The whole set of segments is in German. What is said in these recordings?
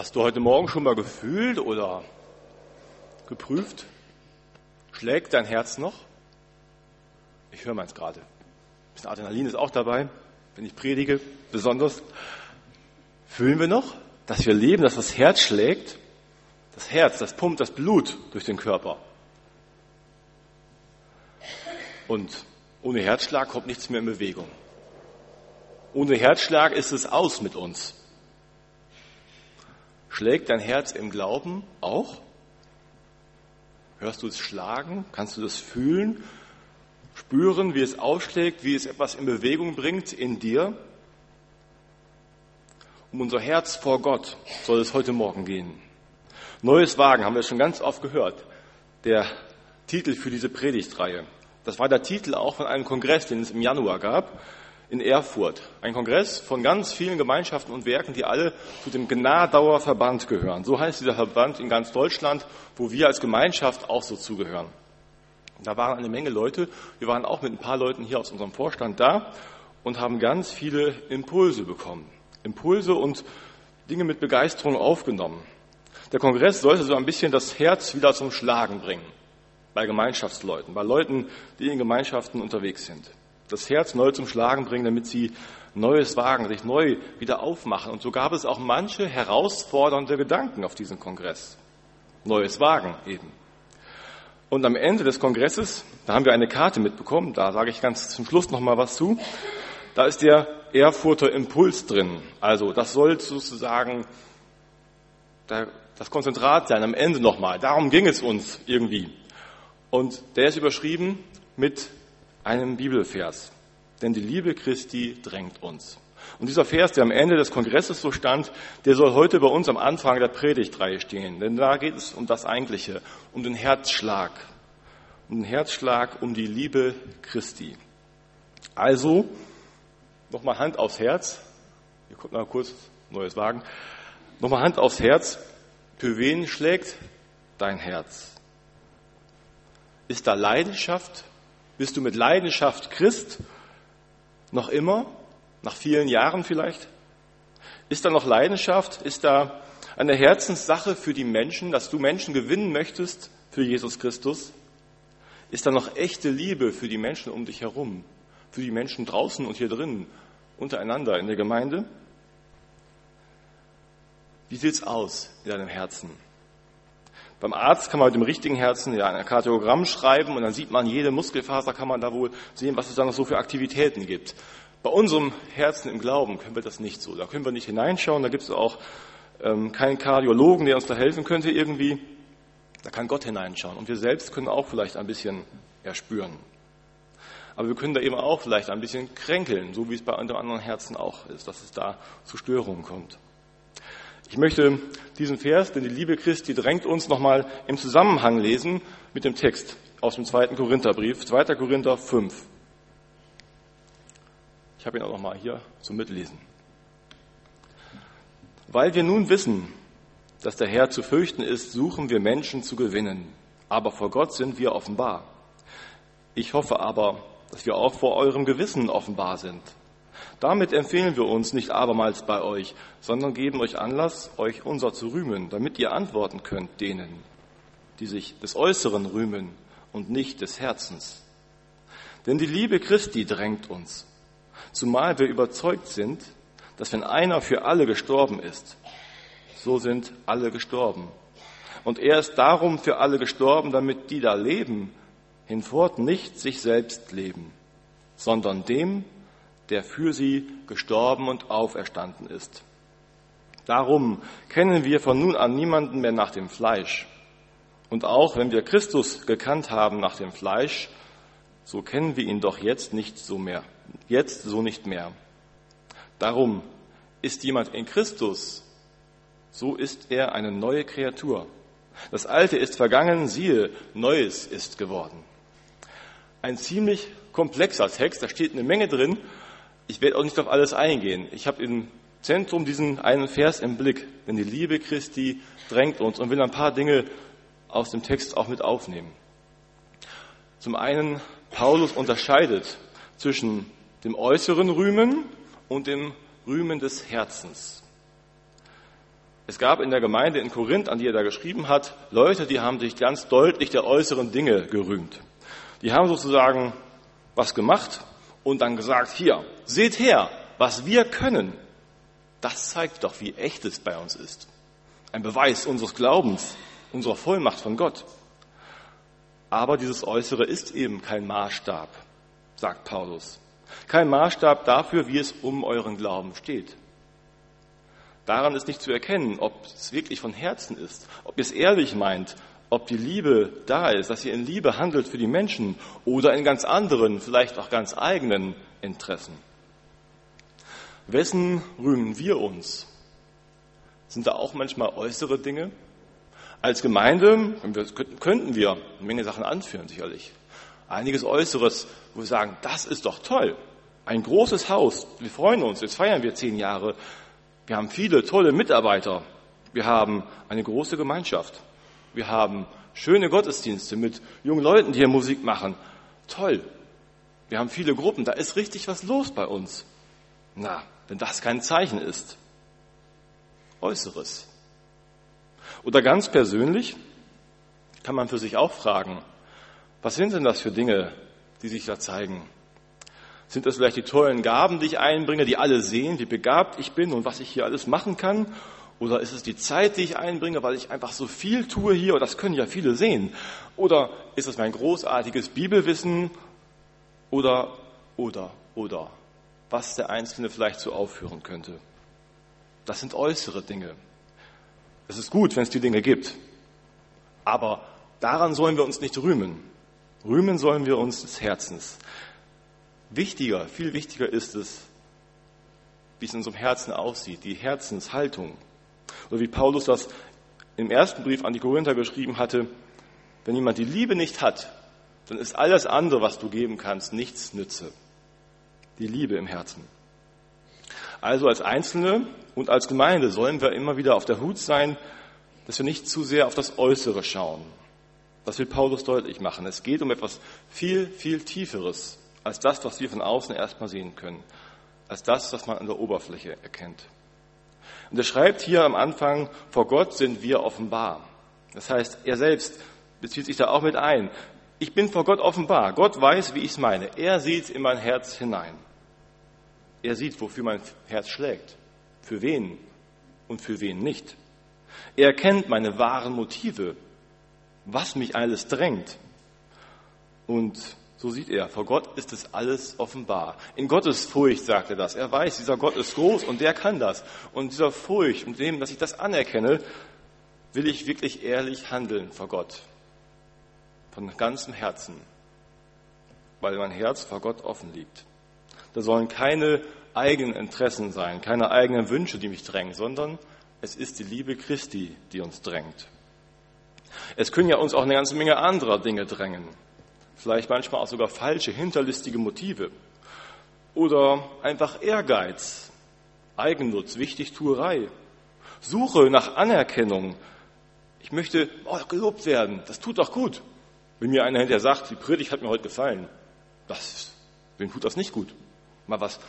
Hast du heute Morgen schon mal gefühlt oder geprüft? Schlägt dein Herz noch? Ich höre meins gerade. Ein bisschen Adrenalin ist auch dabei, wenn ich predige, besonders. Fühlen wir noch, dass wir leben, dass das Herz schlägt? Das Herz, das pumpt das Blut durch den Körper. Und ohne Herzschlag kommt nichts mehr in Bewegung. Ohne Herzschlag ist es aus mit uns. Schlägt dein Herz im Glauben auch? Hörst du es schlagen? Kannst du das fühlen? Spüren, wie es ausschlägt, wie es etwas in Bewegung bringt in dir? Um unser Herz vor Gott soll es heute Morgen gehen. Neues Wagen haben wir schon ganz oft gehört. Der Titel für diese Predigtreihe. Das war der Titel auch von einem Kongress, den es im Januar gab in Erfurt. Ein Kongress von ganz vielen Gemeinschaften und Werken, die alle zu dem Gnadauer Verband gehören. So heißt dieser Verband in ganz Deutschland, wo wir als Gemeinschaft auch so zugehören. Da waren eine Menge Leute. Wir waren auch mit ein paar Leuten hier aus unserem Vorstand da und haben ganz viele Impulse bekommen. Impulse und Dinge mit Begeisterung aufgenommen. Der Kongress sollte so ein bisschen das Herz wieder zum Schlagen bringen. Bei Gemeinschaftsleuten, bei Leuten, die in Gemeinschaften unterwegs sind das Herz neu zum Schlagen bringen, damit sie Neues wagen, sich neu wieder aufmachen. Und so gab es auch manche herausfordernde Gedanken auf diesem Kongress. Neues Wagen eben. Und am Ende des Kongresses, da haben wir eine Karte mitbekommen, da sage ich ganz zum Schluss noch mal was zu. Da ist der Erfurter Impuls drin. Also das soll sozusagen das Konzentrat sein am Ende nochmal. Darum ging es uns irgendwie. Und der ist überschrieben mit einem Bibelvers. Denn die Liebe Christi drängt uns. Und dieser Vers, der am Ende des Kongresses so stand, der soll heute bei uns am Anfang der Predigtreihe stehen. Denn da geht es um das Eigentliche, um den Herzschlag. Um den Herzschlag, um die Liebe Christi. Also, nochmal Hand aufs Herz. Hier kommt mal kurz neues Wagen. Nochmal Hand aufs Herz. Für wen schlägt dein Herz? Ist da Leidenschaft bist du mit Leidenschaft Christ? Noch immer? Nach vielen Jahren vielleicht? Ist da noch Leidenschaft? Ist da eine Herzenssache für die Menschen, dass du Menschen gewinnen möchtest für Jesus Christus? Ist da noch echte Liebe für die Menschen um dich herum? Für die Menschen draußen und hier drin, untereinander in der Gemeinde? Wie sieht's aus in deinem Herzen? Beim Arzt kann man mit dem richtigen Herzen ja ein Kardiogramm schreiben und dann sieht man, jede Muskelfaser kann man da wohl sehen, was es da noch so für Aktivitäten gibt. Bei unserem Herzen im Glauben können wir das nicht so. Da können wir nicht hineinschauen, da gibt es auch ähm, keinen Kardiologen, der uns da helfen könnte irgendwie. Da kann Gott hineinschauen und wir selbst können auch vielleicht ein bisschen erspüren. Aber wir können da eben auch vielleicht ein bisschen kränkeln, so wie es bei anderen Herzen auch ist, dass es da zu Störungen kommt. Ich möchte diesen Vers, denn die Liebe Christi drängt uns nochmal im Zusammenhang lesen mit dem Text aus dem zweiten Korintherbrief, 2. Korinther 5. Ich habe ihn auch nochmal hier zum Mitlesen. Weil wir nun wissen, dass der Herr zu fürchten ist, suchen wir Menschen zu gewinnen. Aber vor Gott sind wir offenbar. Ich hoffe aber, dass wir auch vor eurem Gewissen offenbar sind. Damit empfehlen wir uns nicht abermals bei euch, sondern geben euch Anlass, euch unser zu rühmen, damit ihr antworten könnt denen, die sich des Äußeren rühmen und nicht des Herzens. Denn die Liebe Christi drängt uns, zumal wir überzeugt sind, dass wenn einer für alle gestorben ist, so sind alle gestorben. Und er ist darum für alle gestorben, damit die da leben, hinfort nicht sich selbst leben, sondern dem, der für sie gestorben und auferstanden ist. Darum kennen wir von nun an niemanden mehr nach dem Fleisch. Und auch wenn wir Christus gekannt haben nach dem Fleisch, so kennen wir ihn doch jetzt nicht so mehr. Jetzt so nicht mehr. Darum ist jemand in Christus, so ist er eine neue Kreatur. Das Alte ist vergangen, siehe, Neues ist geworden. Ein ziemlich komplexer Text, da steht eine Menge drin ich werde auch nicht auf alles eingehen. Ich habe im Zentrum diesen einen Vers im Blick, denn die Liebe Christi drängt uns und will ein paar Dinge aus dem Text auch mit aufnehmen. Zum einen, Paulus unterscheidet zwischen dem äußeren Rühmen und dem Rühmen des Herzens. Es gab in der Gemeinde in Korinth, an die er da geschrieben hat, Leute, die haben sich ganz deutlich der äußeren Dinge gerühmt. Die haben sozusagen was gemacht und dann gesagt, hier, seht her, was wir können. Das zeigt doch, wie echt es bei uns ist. Ein Beweis unseres Glaubens, unserer Vollmacht von Gott. Aber dieses Äußere ist eben kein Maßstab, sagt Paulus. Kein Maßstab dafür, wie es um euren Glauben steht. Daran ist nicht zu erkennen, ob es wirklich von Herzen ist, ob ihr es ehrlich meint, ob die Liebe da ist, dass ihr in Liebe handelt für die Menschen oder in ganz anderen, vielleicht auch ganz eigenen Interessen. Wessen rühmen wir uns? Sind da auch manchmal äußere Dinge? Als Gemeinde könnten wir eine Menge Sachen anführen, sicherlich. Einiges Äußeres, wo wir sagen, das ist doch toll. Ein großes Haus, wir freuen uns, jetzt feiern wir zehn Jahre. Wir haben viele tolle Mitarbeiter. Wir haben eine große Gemeinschaft. Wir haben schöne Gottesdienste mit jungen Leuten, die hier Musik machen. Toll. Wir haben viele Gruppen. Da ist richtig was los bei uns. Na, wenn das kein Zeichen ist. Äußeres. Oder ganz persönlich kann man für sich auch fragen, was sind denn das für Dinge, die sich da zeigen? Sind das vielleicht die tollen Gaben, die ich einbringe, die alle sehen, wie begabt ich bin und was ich hier alles machen kann? Oder ist es die Zeit, die ich einbringe, weil ich einfach so viel tue hier, und das können ja viele sehen? Oder ist es mein großartiges Bibelwissen? Oder, oder, oder, was der Einzelne vielleicht so aufführen könnte? Das sind äußere Dinge. Es ist gut, wenn es die Dinge gibt. Aber daran sollen wir uns nicht rühmen. Rühmen sollen wir uns des Herzens. Wichtiger, viel wichtiger ist es, wie es in unserem Herzen aussieht, die Herzenshaltung. Oder wie Paulus das im ersten Brief an die Korinther geschrieben hatte, wenn jemand die Liebe nicht hat, dann ist alles andere, was du geben kannst, nichts nütze. Die Liebe im Herzen. Also als Einzelne und als Gemeinde sollen wir immer wieder auf der Hut sein, dass wir nicht zu sehr auf das Äußere schauen. Das will Paulus deutlich machen. Es geht um etwas viel, viel Tieferes als das, was wir von außen erstmal sehen können, als das, was man an der Oberfläche erkennt. Und er schreibt hier am Anfang, vor Gott sind wir offenbar. Das heißt, er selbst bezieht sich da auch mit ein. Ich bin vor Gott offenbar. Gott weiß, wie ich es meine. Er sieht in mein Herz hinein. Er sieht, wofür mein Herz schlägt, für wen und für wen nicht. Er kennt meine wahren Motive, was mich alles drängt. Und so sieht er, vor Gott ist es alles offenbar. In Gottes Furcht sagt er das. Er weiß, dieser Gott ist groß und der kann das. Und dieser Furcht und dem, dass ich das anerkenne, will ich wirklich ehrlich handeln vor Gott. Von ganzem Herzen. Weil mein Herz vor Gott offen liegt. Da sollen keine eigenen Interessen sein, keine eigenen Wünsche, die mich drängen, sondern es ist die Liebe Christi, die uns drängt. Es können ja uns auch eine ganze Menge anderer Dinge drängen vielleicht manchmal auch sogar falsche, hinterlistige Motive oder einfach Ehrgeiz, Eigennutz, Wichtigtuerei, Suche nach Anerkennung. Ich möchte oh, gelobt werden, das tut doch gut. Wenn mir einer hinterher sagt, die Predigt hat mir heute gefallen, das, wem tut das nicht gut? Mal was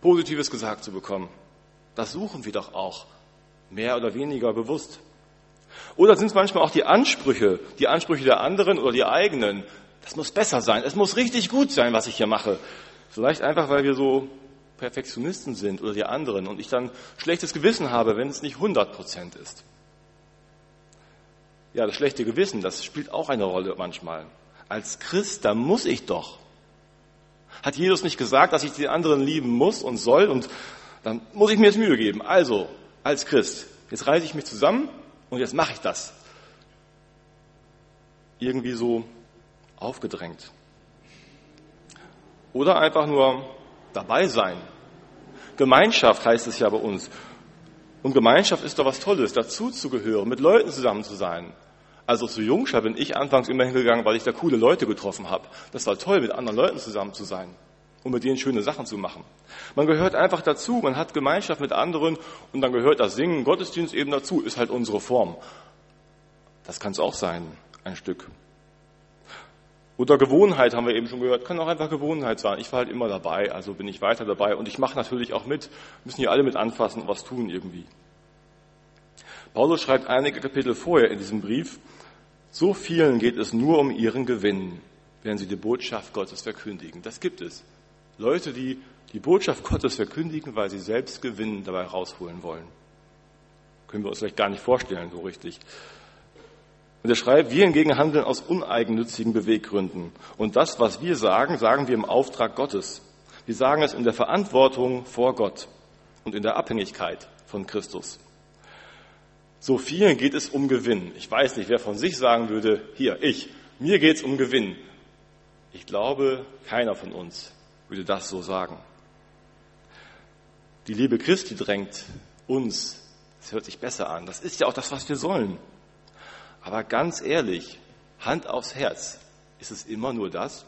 Positives gesagt zu bekommen. Das suchen wir doch auch, mehr oder weniger bewusst. Oder sind es manchmal auch die Ansprüche, die Ansprüche der anderen oder die eigenen, das muss besser sein. Es muss richtig gut sein, was ich hier mache. Vielleicht einfach, weil wir so Perfektionisten sind oder die anderen und ich dann schlechtes Gewissen habe, wenn es nicht 100 Prozent ist. Ja, das schlechte Gewissen, das spielt auch eine Rolle manchmal. Als Christ, da muss ich doch. Hat Jesus nicht gesagt, dass ich die anderen lieben muss und soll und dann muss ich mir jetzt Mühe geben. Also, als Christ, jetzt reiße ich mich zusammen und jetzt mache ich das. Irgendwie so aufgedrängt. Oder einfach nur dabei sein. Gemeinschaft heißt es ja bei uns. Und Gemeinschaft ist doch was Tolles, dazu zu gehören, mit Leuten zusammen zu sein. Also zu Jungschar bin ich anfangs immer hingegangen, weil ich da coole Leute getroffen habe. Das war toll, mit anderen Leuten zusammen zu sein und mit denen schöne Sachen zu machen. Man gehört einfach dazu, man hat Gemeinschaft mit anderen und dann gehört das Singen, Gottesdienst eben dazu, ist halt unsere Form. Das kann es auch sein, ein Stück. Oder Gewohnheit haben wir eben schon gehört, kann auch einfach Gewohnheit sein. Ich war halt immer dabei, also bin ich weiter dabei und ich mache natürlich auch mit. Müssen hier alle mit anfassen und was tun irgendwie. Paulus schreibt einige Kapitel vorher in diesem Brief, so vielen geht es nur um ihren Gewinn, wenn sie die Botschaft Gottes verkündigen. Das gibt es. Leute, die die Botschaft Gottes verkündigen, weil sie selbst Gewinn dabei rausholen wollen. Können wir uns vielleicht gar nicht vorstellen, so richtig. Und er schreibt, wir hingegen handeln aus uneigennützigen Beweggründen. Und das, was wir sagen, sagen wir im Auftrag Gottes. Wir sagen es in der Verantwortung vor Gott und in der Abhängigkeit von Christus. So vielen geht es um Gewinn. Ich weiß nicht, wer von sich sagen würde, hier, ich, mir geht es um Gewinn. Ich glaube, keiner von uns würde das so sagen. Die Liebe Christi drängt uns, es hört sich besser an, das ist ja auch das, was wir sollen. Aber ganz ehrlich, Hand aufs Herz, ist es immer nur das?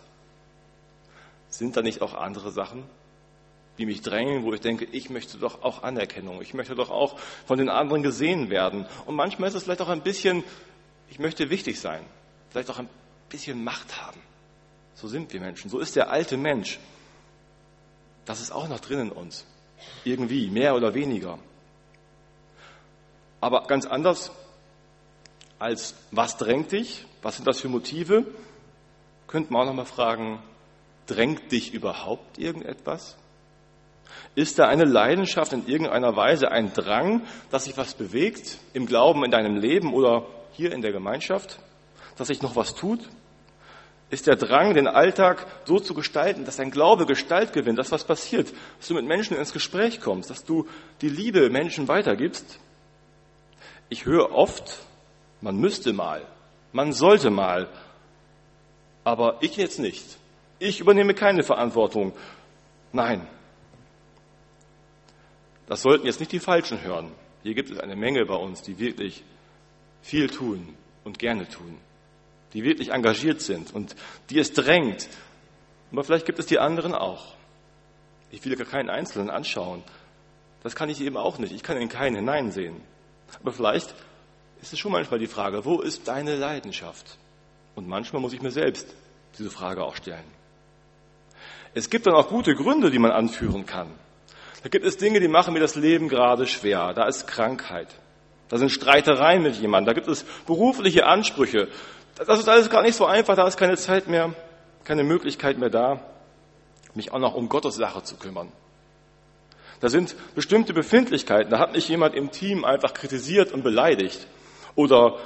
Sind da nicht auch andere Sachen, die mich drängen, wo ich denke, ich möchte doch auch Anerkennung, ich möchte doch auch von den anderen gesehen werden. Und manchmal ist es vielleicht auch ein bisschen, ich möchte wichtig sein, vielleicht auch ein bisschen Macht haben. So sind wir Menschen. So ist der alte Mensch. Das ist auch noch drin in uns. Irgendwie, mehr oder weniger. Aber ganz anders als was drängt dich? Was sind das für Motive? Könnte man auch noch mal fragen, drängt dich überhaupt irgendetwas? Ist da eine Leidenschaft in irgendeiner Weise, ein Drang, dass sich was bewegt im Glauben in deinem Leben oder hier in der Gemeinschaft, dass sich noch was tut? ist der Drang, den Alltag so zu gestalten, dass dein Glaube Gestalt gewinnt, dass was passiert, dass du mit Menschen ins Gespräch kommst, dass du die Liebe Menschen weitergibst. Ich höre oft, man müsste mal, man sollte mal, aber ich jetzt nicht. Ich übernehme keine Verantwortung. Nein. Das sollten jetzt nicht die Falschen hören. Hier gibt es eine Menge bei uns, die wirklich viel tun und gerne tun die wirklich engagiert sind und die es drängt. Aber vielleicht gibt es die anderen auch. Ich will gar keinen Einzelnen anschauen. Das kann ich eben auch nicht. Ich kann in keinen hineinsehen. Aber vielleicht ist es schon manchmal die Frage, wo ist deine Leidenschaft? Und manchmal muss ich mir selbst diese Frage auch stellen. Es gibt dann auch gute Gründe, die man anführen kann. Da gibt es Dinge, die machen mir das Leben gerade schwer. Da ist Krankheit. Da sind Streitereien mit jemandem. Da gibt es berufliche Ansprüche. Das ist alles gar nicht so einfach, da ist keine Zeit mehr, keine Möglichkeit mehr da, mich auch noch um Gottes Sache zu kümmern. Da sind bestimmte Befindlichkeiten, da hat mich jemand im Team einfach kritisiert und beleidigt oder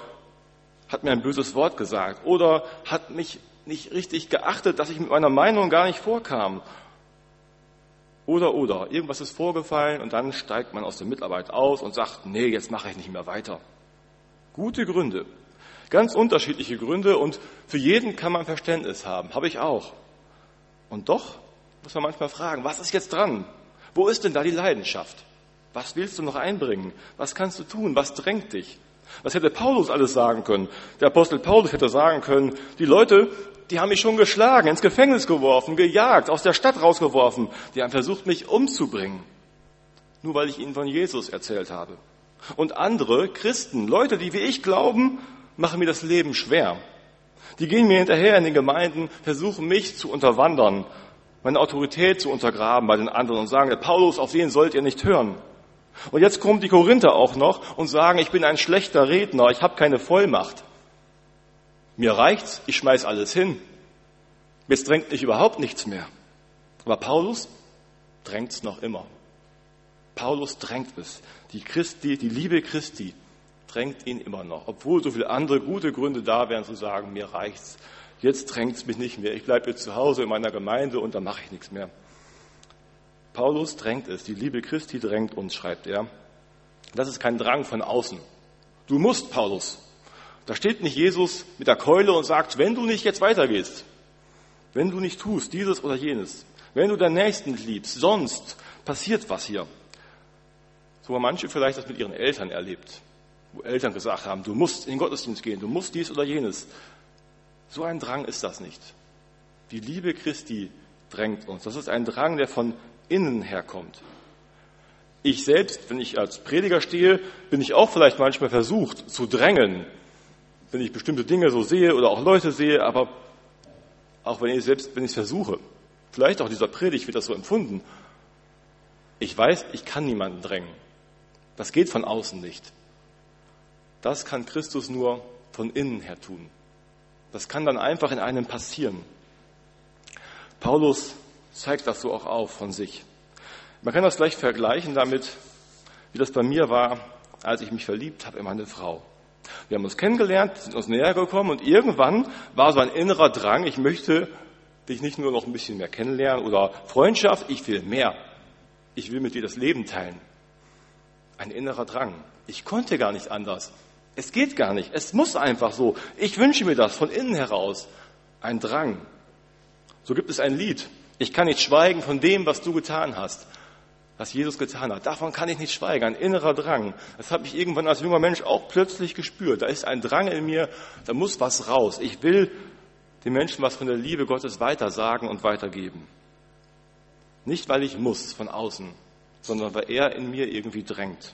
hat mir ein böses Wort gesagt oder hat mich nicht richtig geachtet, dass ich mit meiner Meinung gar nicht vorkam. Oder, oder, irgendwas ist vorgefallen und dann steigt man aus der Mitarbeit aus und sagt, nee, jetzt mache ich nicht mehr weiter. Gute Gründe, Ganz unterschiedliche Gründe und für jeden kann man Verständnis haben. Habe ich auch. Und doch muss man manchmal fragen, was ist jetzt dran? Wo ist denn da die Leidenschaft? Was willst du noch einbringen? Was kannst du tun? Was drängt dich? Was hätte Paulus alles sagen können? Der Apostel Paulus hätte sagen können, die Leute, die haben mich schon geschlagen, ins Gefängnis geworfen, gejagt, aus der Stadt rausgeworfen. Die haben versucht, mich umzubringen. Nur weil ich ihnen von Jesus erzählt habe. Und andere Christen, Leute, die wie ich glauben, machen mir das Leben schwer. Die gehen mir hinterher in den Gemeinden, versuchen mich zu unterwandern, meine Autorität zu untergraben bei den anderen und sagen, Paulus, auf den sollt ihr nicht hören. Und jetzt kommen die Korinther auch noch und sagen, ich bin ein schlechter Redner, ich habe keine Vollmacht. Mir reicht's, ich schmeiß alles hin. Jetzt drängt mich überhaupt nichts mehr. Aber Paulus drängt's noch immer. Paulus drängt es. Die Christi, die Liebe Christi drängt ihn immer noch, obwohl so viele andere gute Gründe da wären zu sagen, mir reicht's, jetzt drängt es mich nicht mehr, ich bleibe jetzt zu Hause in meiner Gemeinde und dann mache ich nichts mehr. Paulus drängt es, die Liebe Christi drängt uns, schreibt er. Das ist kein Drang von außen. Du musst, Paulus. Da steht nicht Jesus mit der Keule und sagt, wenn du nicht jetzt weitergehst, wenn du nicht tust, dieses oder jenes, wenn du deinen Nächsten liebst, sonst passiert was hier. So haben manche vielleicht das mit ihren Eltern erlebt wo Eltern gesagt haben, du musst in den Gottesdienst gehen, du musst dies oder jenes. So ein Drang ist das nicht. Die Liebe Christi drängt uns. Das ist ein Drang, der von innen herkommt. Ich selbst, wenn ich als Prediger stehe, bin ich auch vielleicht manchmal versucht zu drängen, wenn ich bestimmte Dinge so sehe oder auch Leute sehe, aber auch wenn ich selbst, wenn ich es versuche, vielleicht auch dieser Predigt wird das so empfunden. Ich weiß, ich kann niemanden drängen. Das geht von außen nicht. das kann Christus nur von innen her tun. Das kann dann einfach in einem passieren. Paulus zeigt das so auch auf von sich. Man kann das gleich vergleichen damit, wie das bei mir war, als ich mich verliebt habe in meine Frau. Wir haben uns kennengelernt, sind uns näher gekommen und irgendwann war so ein innerer Drang, ich möchte dich nicht nur noch ein bisschen mehr kennenlernen oder Freundschaft, ich will mehr. Ich will mit dir das Leben teilen. Ein innerer Drang. Ich konnte gar nicht anders. Es geht gar nicht. Es muss einfach so. Ich wünsche mir das von innen heraus. Ein Drang. So gibt es ein Lied. Ich kann nicht schweigen von dem, was du getan hast was Jesus getan hat. Davon kann ich nicht schweigen, ein innerer Drang. Das habe ich irgendwann als junger Mensch auch plötzlich gespürt. Da ist ein Drang in mir, da muss was raus. Ich will den Menschen was von der Liebe Gottes weitersagen und weitergeben. Nicht, weil ich muss von außen, sondern weil er in mir irgendwie drängt.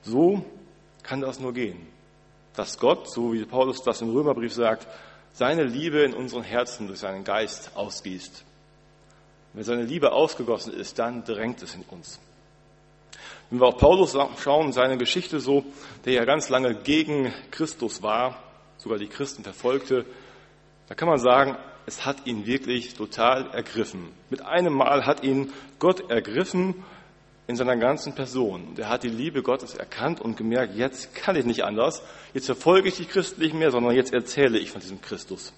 So kann das nur gehen. Dass Gott, so wie Paulus das im Römerbrief sagt, seine Liebe in unseren Herzen durch seinen Geist ausgießt. Wenn seine Liebe ausgegossen ist, dann drängt es in uns. Wenn wir auf Paulus schauen, seine Geschichte so, der ja ganz lange gegen Christus war, sogar die Christen verfolgte, da kann man sagen, es hat ihn wirklich total ergriffen. Mit einem Mal hat ihn Gott ergriffen in seiner ganzen Person. Und er hat die Liebe Gottes erkannt und gemerkt, jetzt kann ich nicht anders, jetzt verfolge ich die Christen nicht mehr, sondern jetzt erzähle ich von diesem Christus.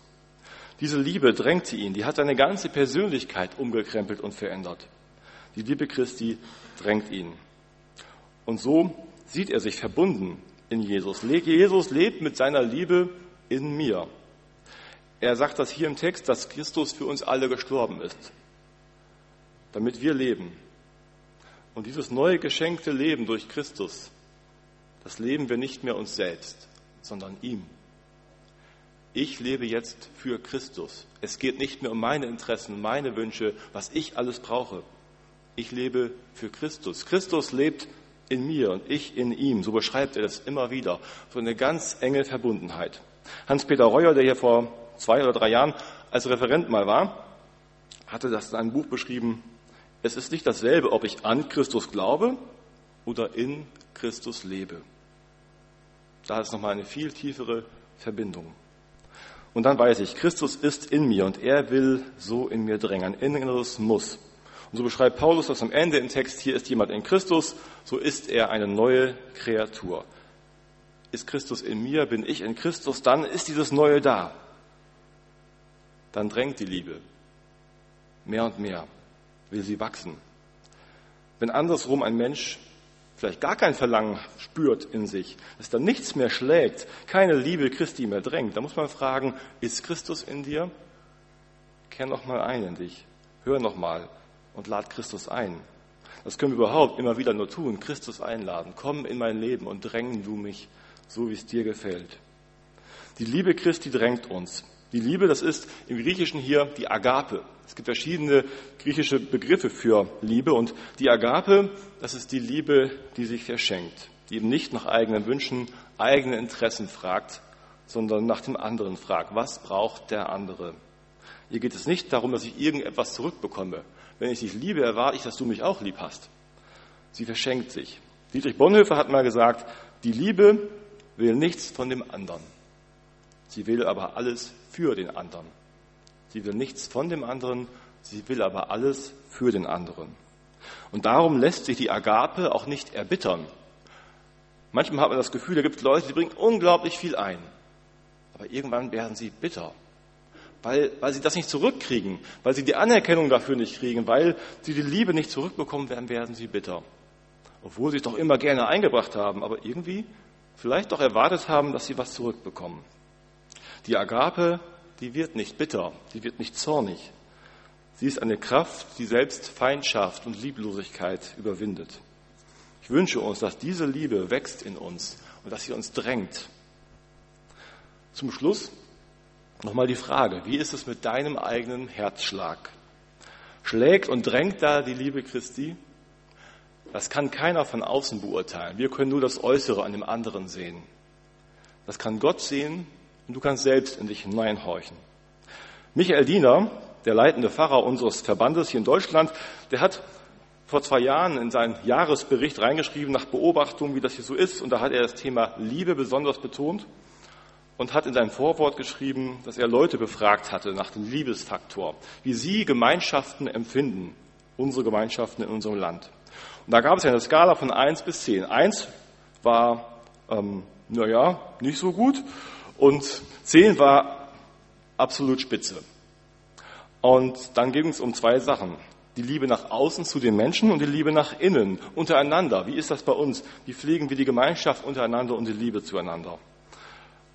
Diese Liebe drängte ihn, die hat seine ganze Persönlichkeit umgekrempelt und verändert. Die Liebe Christi drängt ihn. Und so sieht er sich verbunden in Jesus. Jesus lebt mit seiner Liebe in mir. Er sagt das hier im Text, dass Christus für uns alle gestorben ist, damit wir leben. Und dieses neue geschenkte Leben durch Christus, das leben wir nicht mehr uns selbst, sondern ihm ich lebe jetzt für Christus. Es geht nicht mehr um meine Interessen, meine Wünsche, was ich alles brauche. Ich lebe für Christus. Christus lebt in mir und ich in ihm. So beschreibt er das immer wieder. So eine ganz enge Verbundenheit. Hans-Peter Reuer, der hier vor zwei oder drei Jahren als Referent mal war, hatte das in einem Buch beschrieben. Es ist nicht dasselbe, ob ich an Christus glaube oder in Christus lebe. Da ist nochmal eine viel tiefere Verbindung. Und dann weiß ich, Christus ist in mir und er will so in mir drängen. Ein inneres Muss. Und so beschreibt Paulus das am Ende im Text, hier ist jemand in Christus, so ist er eine neue Kreatur. Ist Christus in mir, bin ich in Christus, dann ist dieses Neue da. Dann drängt die Liebe. Mehr und mehr will sie wachsen. Wenn andersrum ein Mensch vielleicht gar kein Verlangen spürt in sich, dass da nichts mehr schlägt, keine Liebe Christi mehr drängt, da muss man fragen, ist Christus in dir? Kehr noch mal ein in dich, hör noch mal und lad Christus ein. Das können wir überhaupt immer wieder nur tun, Christus einladen. Komm in mein Leben und drängen du mich, so wie es dir gefällt. Die Liebe Christi drängt uns. Die Liebe, das ist im Griechischen hier die Agape. Es gibt verschiedene griechische Begriffe für Liebe und die Agape, das ist die Liebe, die sich verschenkt, die eben nicht nach eigenen Wünschen, eigenen Interessen fragt, sondern nach dem anderen fragt. Was braucht der andere? Hier geht es nicht darum, dass ich irgendetwas zurückbekomme. Wenn ich dich liebe, erwarte ich, dass du mich auch lieb hast. Sie verschenkt sich. Dietrich Bonhoeffer hat mal gesagt, die Liebe will nichts von dem anderen. Sie will aber alles für den anderen. Sie will nichts von dem anderen, sie will aber alles für den anderen. Und darum lässt sich die Agape auch nicht erbittern. Manchmal hat man das Gefühl, da gibt es Leute, die bringen unglaublich viel ein. Aber irgendwann werden sie bitter. Weil, weil sie das nicht zurückkriegen, weil sie die Anerkennung dafür nicht kriegen, weil sie die Liebe nicht zurückbekommen werden, werden sie bitter. Obwohl sie es doch immer gerne eingebracht haben, aber irgendwie vielleicht doch erwartet haben, dass sie was zurückbekommen. Die Agape die wird nicht bitter, die wird nicht zornig. Sie ist eine Kraft, die selbst Feindschaft und Lieblosigkeit überwindet. Ich wünsche uns, dass diese Liebe wächst in uns und dass sie uns drängt. Zum Schluss nochmal die Frage, wie ist es mit deinem eigenen Herzschlag? Schlägt und drängt da die Liebe Christi? Das kann keiner von außen beurteilen. Wir können nur das Äußere an dem anderen sehen. Das kann Gott sehen und du kannst selbst in dich hineinhorchen. Michael Diener, der leitende Pfarrer unseres Verbandes hier in Deutschland, der hat vor zwei Jahren in seinen Jahresbericht reingeschrieben nach Beobachtung, wie das hier so ist. Und da hat er das Thema Liebe besonders betont und hat in seinem Vorwort geschrieben, dass er Leute befragt hatte nach dem Liebesfaktor, wie sie Gemeinschaften empfinden, unsere Gemeinschaften in unserem Land. Und da gab es ja eine Skala von eins bis zehn. Eins war, ähm, naja, nicht so gut und zehn war absolut spitze. Und dann ging es um zwei Sachen. Die Liebe nach außen zu den Menschen und die Liebe nach innen, untereinander. Wie ist das bei uns? Wie pflegen wir die Gemeinschaft untereinander und die Liebe zueinander?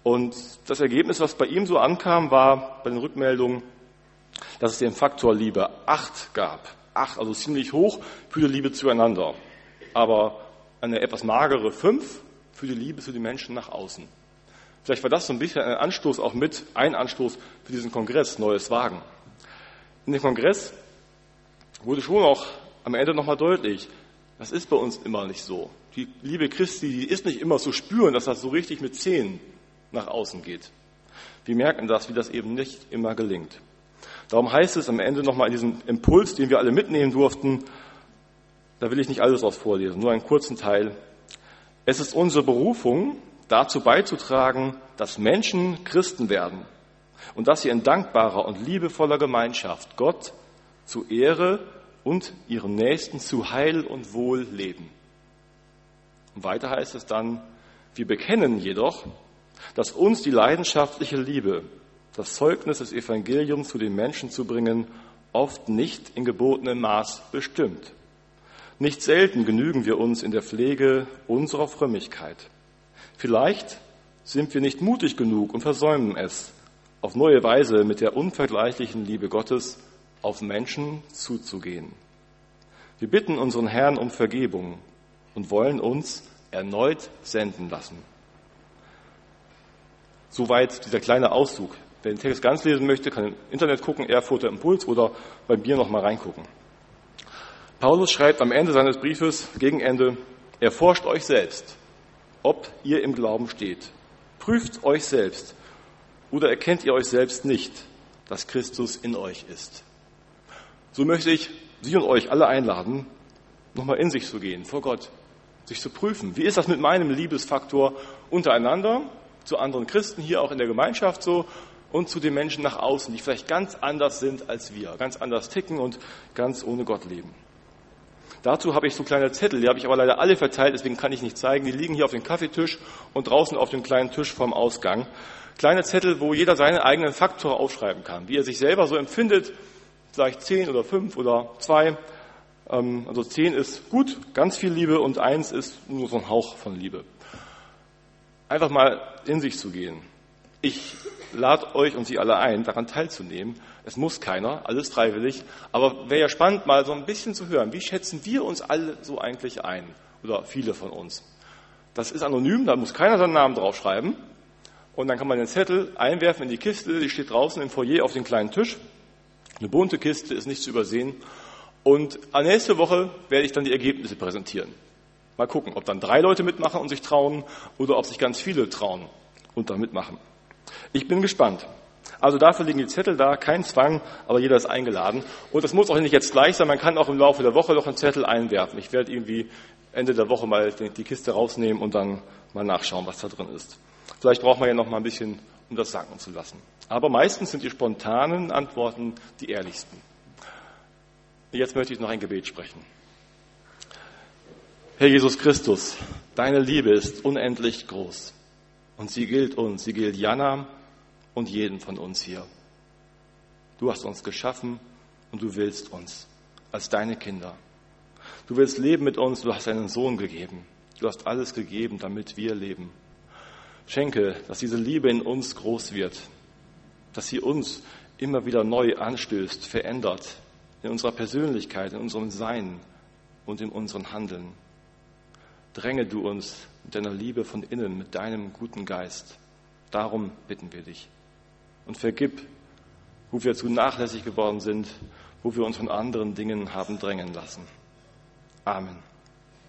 Und das Ergebnis, was bei ihm so ankam, war bei den Rückmeldungen, dass es den Faktor Liebe acht gab. Acht, also ziemlich hoch für die Liebe zueinander. Aber eine etwas magere fünf für die Liebe zu den Menschen nach außen. Vielleicht war das so ein bisschen ein Anstoß auch mit, ein Anstoß für diesen Kongress, Neues Wagen. In dem Kongress wurde schon auch am Ende nochmal deutlich, das ist bei uns immer nicht so. Die Liebe Christi, die ist nicht immer zu spüren, dass das so richtig mit Zehen nach außen geht. Wir merken das, wie das eben nicht immer gelingt. Darum heißt es am Ende nochmal in diesem Impuls, den wir alle mitnehmen durften, da will ich nicht alles aus vorlesen, nur einen kurzen Teil. Es ist unsere Berufung, dazu beizutragen, dass Menschen Christen werden und dass sie in dankbarer und liebevoller Gemeinschaft Gott zu Ehre und ihrem Nächsten zu Heil und Wohl leben. Und weiter heißt es dann, wir bekennen jedoch, dass uns die leidenschaftliche Liebe, das Zeugnis des Evangeliums zu den Menschen zu bringen, oft nicht in gebotenem Maß bestimmt. Nicht selten genügen wir uns in der Pflege unserer Frömmigkeit. Vielleicht sind wir nicht mutig genug und versäumen es, auf neue Weise mit der unvergleichlichen Liebe Gottes auf Menschen zuzugehen. Wir bitten unseren Herrn um Vergebung und wollen uns erneut senden lassen. Soweit dieser kleine Auszug. Wer den Text ganz lesen möchte, kann im Internet gucken, Erfurter Impuls oder bei mir noch mal reingucken. Paulus schreibt am Ende seines Briefes, gegen Ende, erforscht euch selbst, ob ihr im Glauben steht. Prüft euch selbst. Oder erkennt ihr euch selbst nicht, dass Christus in euch ist? So möchte ich Sie und euch alle einladen, nochmal in sich zu gehen, vor Gott, sich zu prüfen. Wie ist das mit meinem Liebesfaktor untereinander, zu anderen Christen hier auch in der Gemeinschaft so und zu den Menschen nach außen, die vielleicht ganz anders sind als wir, ganz anders ticken und ganz ohne Gott leben? Dazu habe ich so kleine Zettel, die habe ich aber leider alle verteilt, deswegen kann ich nicht zeigen. Die liegen hier auf dem Kaffeetisch und draußen auf dem kleinen Tisch vorm Ausgang. Kleine Zettel, wo jeder seinen eigenen Faktor aufschreiben kann, wie er sich selber so empfindet, vielleicht zehn oder fünf oder zwei. Ähm, also zehn ist gut, ganz viel Liebe und eins ist nur so ein Hauch von Liebe. Einfach mal in sich zu gehen. Ich lade euch und Sie alle ein, daran teilzunehmen. Es muss keiner, alles freiwillig. Aber wäre ja spannend, mal so ein bisschen zu hören. Wie schätzen wir uns alle so eigentlich ein? Oder viele von uns. Das ist anonym, da muss keiner seinen Namen draufschreiben. Und dann kann man den Zettel einwerfen in die Kiste, die steht draußen im Foyer auf dem kleinen Tisch. Eine bunte Kiste ist nicht zu übersehen. Und nächste Woche werde ich dann die Ergebnisse präsentieren. Mal gucken, ob dann drei Leute mitmachen und sich trauen oder ob sich ganz viele trauen und da mitmachen. Ich bin gespannt. Also dafür liegen die Zettel da, kein Zwang, aber jeder ist eingeladen. Und das muss auch nicht jetzt gleich sein, man kann auch im Laufe der Woche noch einen Zettel einwerfen. Ich werde irgendwie Ende der Woche mal die Kiste rausnehmen und dann mal nachschauen, was da drin ist. Vielleicht braucht man ja noch mal ein bisschen, um das sacken zu lassen. Aber meistens sind die spontanen Antworten die ehrlichsten. Jetzt möchte ich noch ein Gebet sprechen. Herr Jesus Christus, deine Liebe ist unendlich groß und sie gilt uns, sie gilt Jana und jeden von uns hier. Du hast uns geschaffen und du willst uns als deine Kinder. Du willst leben mit uns, du hast einen Sohn gegeben. Du hast alles gegeben, damit wir leben. Schenke, dass diese Liebe in uns groß wird, dass sie uns immer wieder neu anstößt, verändert, in unserer Persönlichkeit, in unserem Sein und in unserem Handeln. Dränge du uns mit deiner Liebe von innen, mit deinem guten Geist. Darum bitten wir dich. Und vergib, wo wir zu nachlässig geworden sind, wo wir uns von anderen Dingen haben drängen lassen. Amen.